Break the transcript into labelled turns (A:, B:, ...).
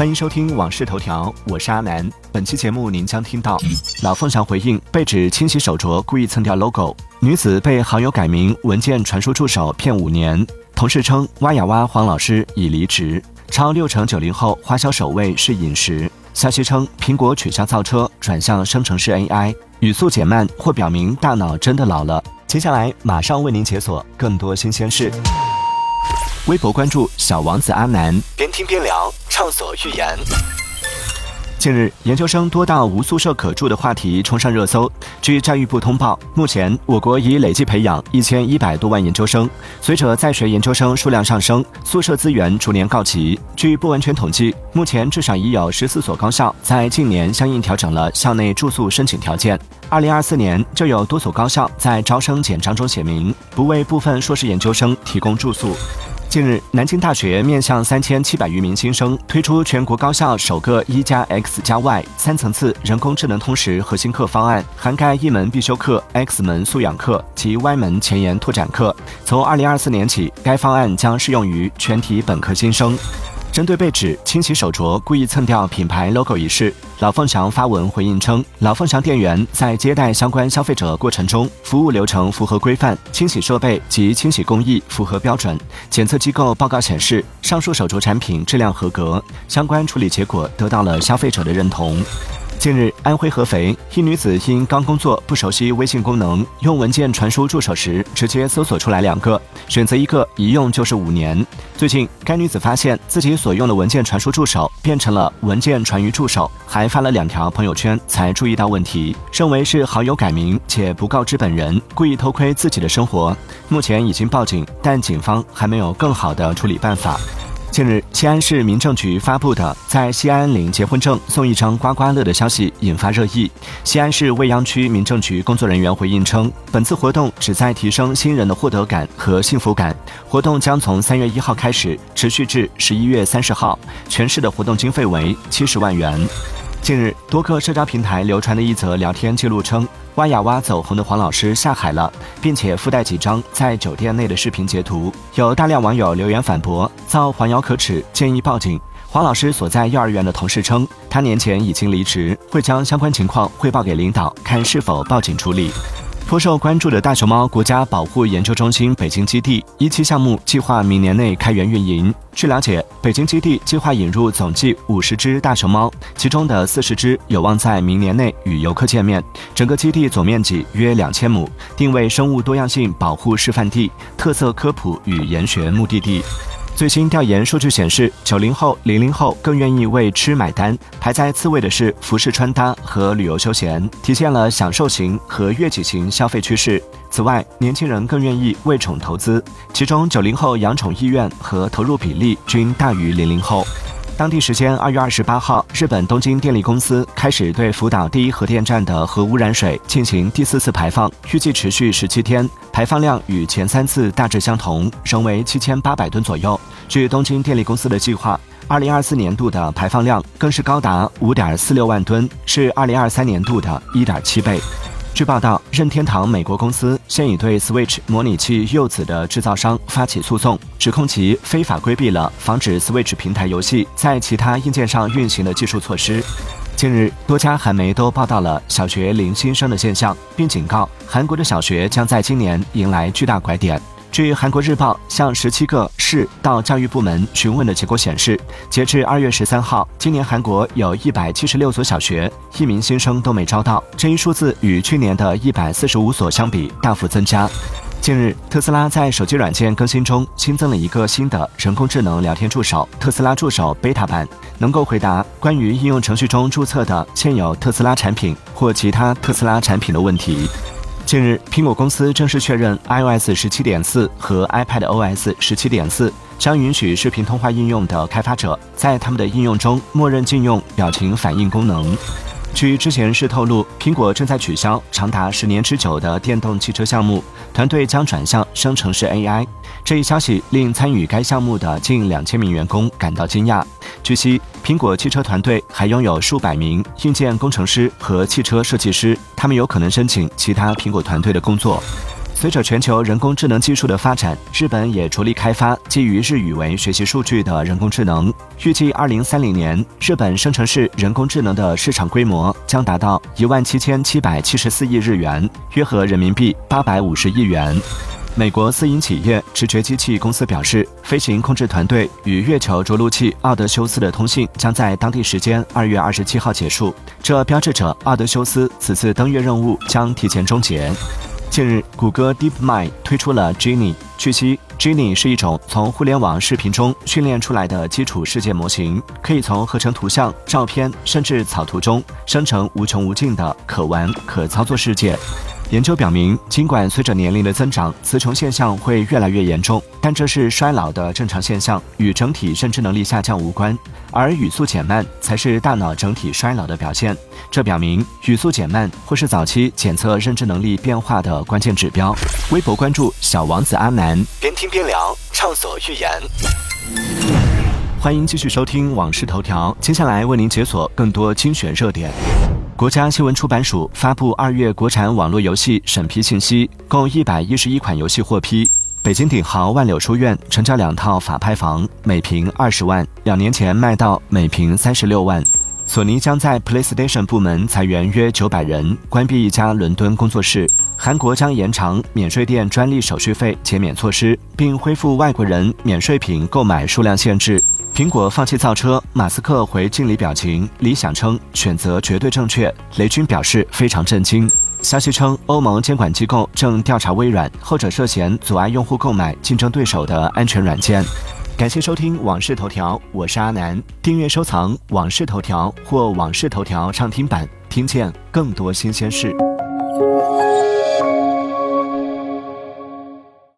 A: 欢迎收听《往事头条》，我是阿南。本期节目您将听到：老凤祥回应被指清洗手镯故意蹭掉 logo；女子被好友改名文件传输助手骗五年；同事称挖呀挖黄老师已离职；超六成九零后花销首位是饮食；消息称苹果取消造车，转向生成式 AI；语速减慢或表明大脑真的老了。接下来马上为您解锁更多新鲜事。微博关注小王子阿南，边听边聊，畅所欲言。近日，研究生多到无宿舍可住的话题冲上热搜。据教育部通报，目前我国已累计培养一千一百多万研究生。随着在学研究生数量上升，宿舍资源逐年告急。据不完全统计，目前至少已有十四所高校在近年相应调整了校内住宿申请条件。二零二四年就有多所高校在招生简章中写明，不为部分硕士研究生提供住宿。近日，南京大学面向三千七百余名新生推出全国高校首个一加 X 加 Y 三层次人工智能通识核心课方案，涵盖一门必修课、X 门素养课及 Y 门前沿拓展课。从二零二四年起，该方案将适用于全体本科新生。针对被指清洗手镯故意蹭掉品牌 logo 一事，老凤祥发文回应称，老凤祥店员在接待相关消费者过程中，服务流程符合规范，清洗设备及清洗工艺符合标准。检测机构报告显示，上述手镯产品质量合格，相关处理结果得到了消费者的认同。近日，安徽合肥一女子因刚工作不熟悉微信功能，用文件传输助手时直接搜索出来两个，选择一个一用就是五年。最近，该女子发现自己所用的文件传输助手变成了文件传于助手，还发了两条朋友圈才注意到问题，认为是好友改名且不告知本人，故意偷窥自己的生活。目前已经报警，但警方还没有更好的处理办法。近日，西安市民政局发布的在西安领结婚证送一张刮刮乐的消息引发热议。西安市未央区民政局工作人员回应称，本次活动旨在提升新人的获得感和幸福感。活动将从三月一号开始，持续至十一月三十号。全市的活动经费为七十万元。近日，多个社交平台流传的一则聊天记录称，挖呀挖走红的黄老师下海了，并且附带几张在酒店内的视频截图。有大量网友留言反驳，造黄谣可耻，建议报警。黄老师所在幼儿园的同事称，他年前已经离职，会将相关情况汇报给领导，看是否报警处理。颇受关注的大熊猫国家保护研究中心北京基地一期项目计划明年内开源运营。据了解，北京基地计划引入总计五十只大熊猫，其中的四十只有望在明年内与游客见面。整个基地总面积约两千亩，定位生物多样性保护示范地、特色科普与研学目的地。最新调研数据显示，九零后、零零后更愿意为吃买单，排在次位的是服饰穿搭和旅游休闲，体现了享受型和悦己型消费趋势。此外，年轻人更愿意为宠投资，其中九零后养宠意愿和投入比例均大于零零后。当地时间二月二十八号，日本东京电力公司开始对福岛第一核电站的核污染水进行第四次排放，预计持续十七天，排放量与前三次大致相同，仍为七千八百吨左右。据东京电力公司的计划，二零二四年度的排放量更是高达五点四六万吨，是二零二三年度的一点七倍。据报道，任天堂美国公司现已对 Switch 模拟器柚子的制造商发起诉讼，指控其非法规避了防止 Switch 平台游戏在其他硬件上运行的技术措施。近日，多家韩媒都报道了小学零新生的现象，并警告韩国的小学将在今年迎来巨大拐点。据韩国日报向十七个市到教育部门询问的结果显示，截至二月十三号，今年韩国有一百七十六所小学一名新生都没招到，这一数字与去年的一百四十五所相比大幅增加。近日，特斯拉在手机软件更新中新增了一个新的人工智能聊天助手——特斯拉助手 Beta 版，能够回答关于应用程序中注册的现有特斯拉产品或其他特斯拉产品的问题。近日，苹果公司正式确认，iOS 十七点四和 iPadOS 十七点四将允许视频通话应用的开发者在他们的应用中默认禁用表情反应功能。据知情人士透露，苹果正在取消长达十年之久的电动汽车项目，团队将转向生成式 AI。这一消息令参与该项目的近两千名员工感到惊讶。据悉，苹果汽车团队还拥有数百名硬件工程师和汽车设计师，他们有可能申请其他苹果团队的工作。随着全球人工智能技术的发展，日本也着力开发基于日语为学习数据的人工智能。预计二零三零年，日本生成式人工智能的市场规模将达到一万七千七百七十四亿日元，约合人民币八百五十亿元。美国私营企业直觉机器公司表示，飞行控制团队与月球着陆器奥德修斯的通信将在当地时间二月二十七号结束，这标志着奥德修斯此次登月任务将提前终结。近日，谷歌 DeepMind 推出了 Genie。据悉，Genie 是一种从互联网视频中训练出来的基础世界模型，可以从合成图像、照片甚至草图中生成无穷无尽的可玩可操作世界。研究表明，尽管随着年龄的增长，词穷现象会越来越严重，但这是衰老的正常现象，与整体认知能力下降无关。而语速减慢才是大脑整体衰老的表现。这表明，语速减慢或是早期检测认知能力变化的关键指标。微博关注小王子阿南，边听边聊，畅所欲言。欢迎继续收听《往事头条》，接下来为您解锁更多精选热点。国家新闻出版署发布二月国产网络游戏审批信息，共一百一十一款游戏获批。北京鼎豪万柳书院成交两套法拍房，每平二十万，两年前卖到每平三十六万。索尼将在 PlayStation 部门裁员约九百人，关闭一家伦敦工作室。韩国将延长免税店专利手续费减免措施，并恢复外国人免税品购买数量限制。苹果放弃造车，马斯克回敬礼表情。理想称选择绝对正确，雷军表示非常震惊。消息称，欧盟监管机构正调查微软，后者涉嫌阻碍用户购买竞争对手的安全软件。感谢收听《往事头条》，我是阿南。订阅收藏《往事头条》或《往事头条》畅听版，听见更多新鲜事。